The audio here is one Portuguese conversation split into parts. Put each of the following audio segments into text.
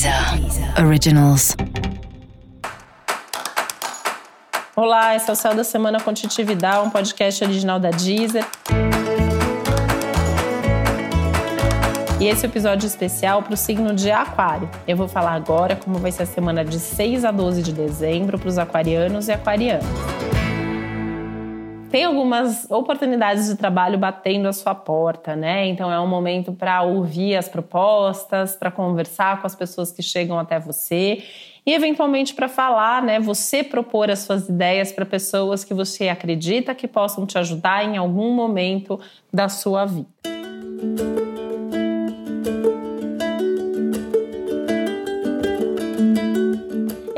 Deezer Originals. Olá, esse é o Céu da Semana com Titi Vidal, um podcast original da Deezer. E esse é episódio especial para o signo de Aquário. Eu vou falar agora como vai ser a semana de 6 a 12 de dezembro para os aquarianos e aquarianas tem algumas oportunidades de trabalho batendo a sua porta, né? Então é um momento para ouvir as propostas, para conversar com as pessoas que chegam até você e eventualmente para falar, né? Você propor as suas ideias para pessoas que você acredita que possam te ajudar em algum momento da sua vida.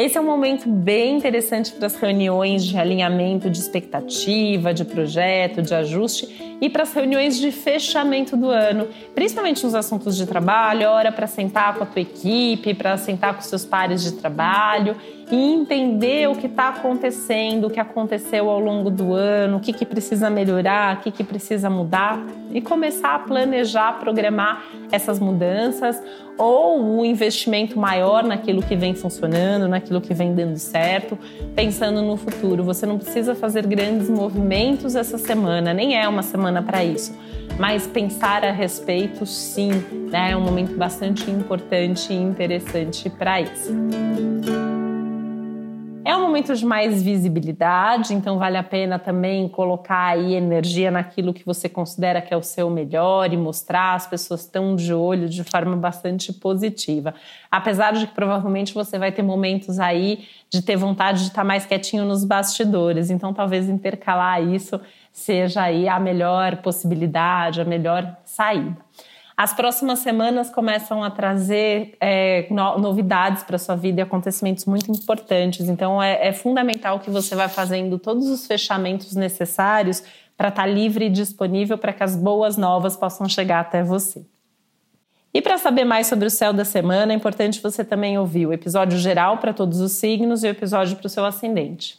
Esse é um momento bem interessante para as reuniões de alinhamento de expectativa, de projeto, de ajuste e para as reuniões de fechamento do ano, principalmente nos assuntos de trabalho, hora para sentar com a tua equipe, para sentar com seus pares de trabalho e entender o que está acontecendo, o que aconteceu ao longo do ano, o que, que precisa melhorar, o que, que precisa mudar e começar a planejar, programar essas mudanças ou um investimento maior naquilo que vem funcionando, naquilo que vem dando certo, pensando no futuro. Você não precisa fazer grandes movimentos essa semana, nem é uma semana para isso. Mas pensar a respeito, sim, né? é um momento bastante importante e interessante para isso. É um momento de mais visibilidade, então vale a pena também colocar aí energia naquilo que você considera que é o seu melhor e mostrar, as pessoas estão de olho de forma bastante positiva. Apesar de que provavelmente você vai ter momentos aí de ter vontade de estar mais quietinho nos bastidores, então talvez intercalar isso seja aí a melhor possibilidade, a melhor saída. As próximas semanas começam a trazer é, no, novidades para sua vida e acontecimentos muito importantes. Então, é, é fundamental que você vá fazendo todos os fechamentos necessários para estar tá livre e disponível para que as boas novas possam chegar até você. E para saber mais sobre o céu da semana, é importante você também ouvir o episódio geral para todos os signos e o episódio para o seu ascendente.